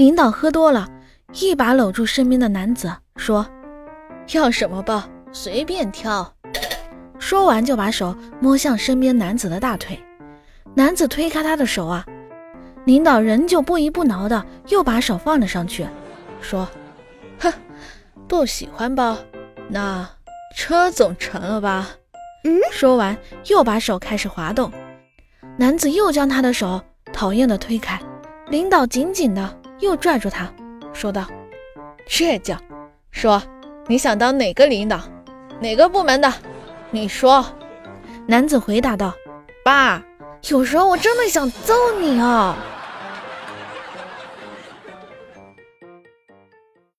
领导喝多了，一把搂住身边的男子，说：“要什么包，随便挑。”说完就把手摸向身边男子的大腿。男子推开他的手啊，领导仍旧不依不挠的又把手放了上去，说：“哼，不喜欢包，那车总成了吧？”嗯，说完又把手开始滑动。男子又将他的手讨厌的推开，领导紧紧的又拽住他，说道：“这叫，说你想当哪个领导，哪个部门的？你说。”男子回答道：“爸，有时候我真的想揍你啊。”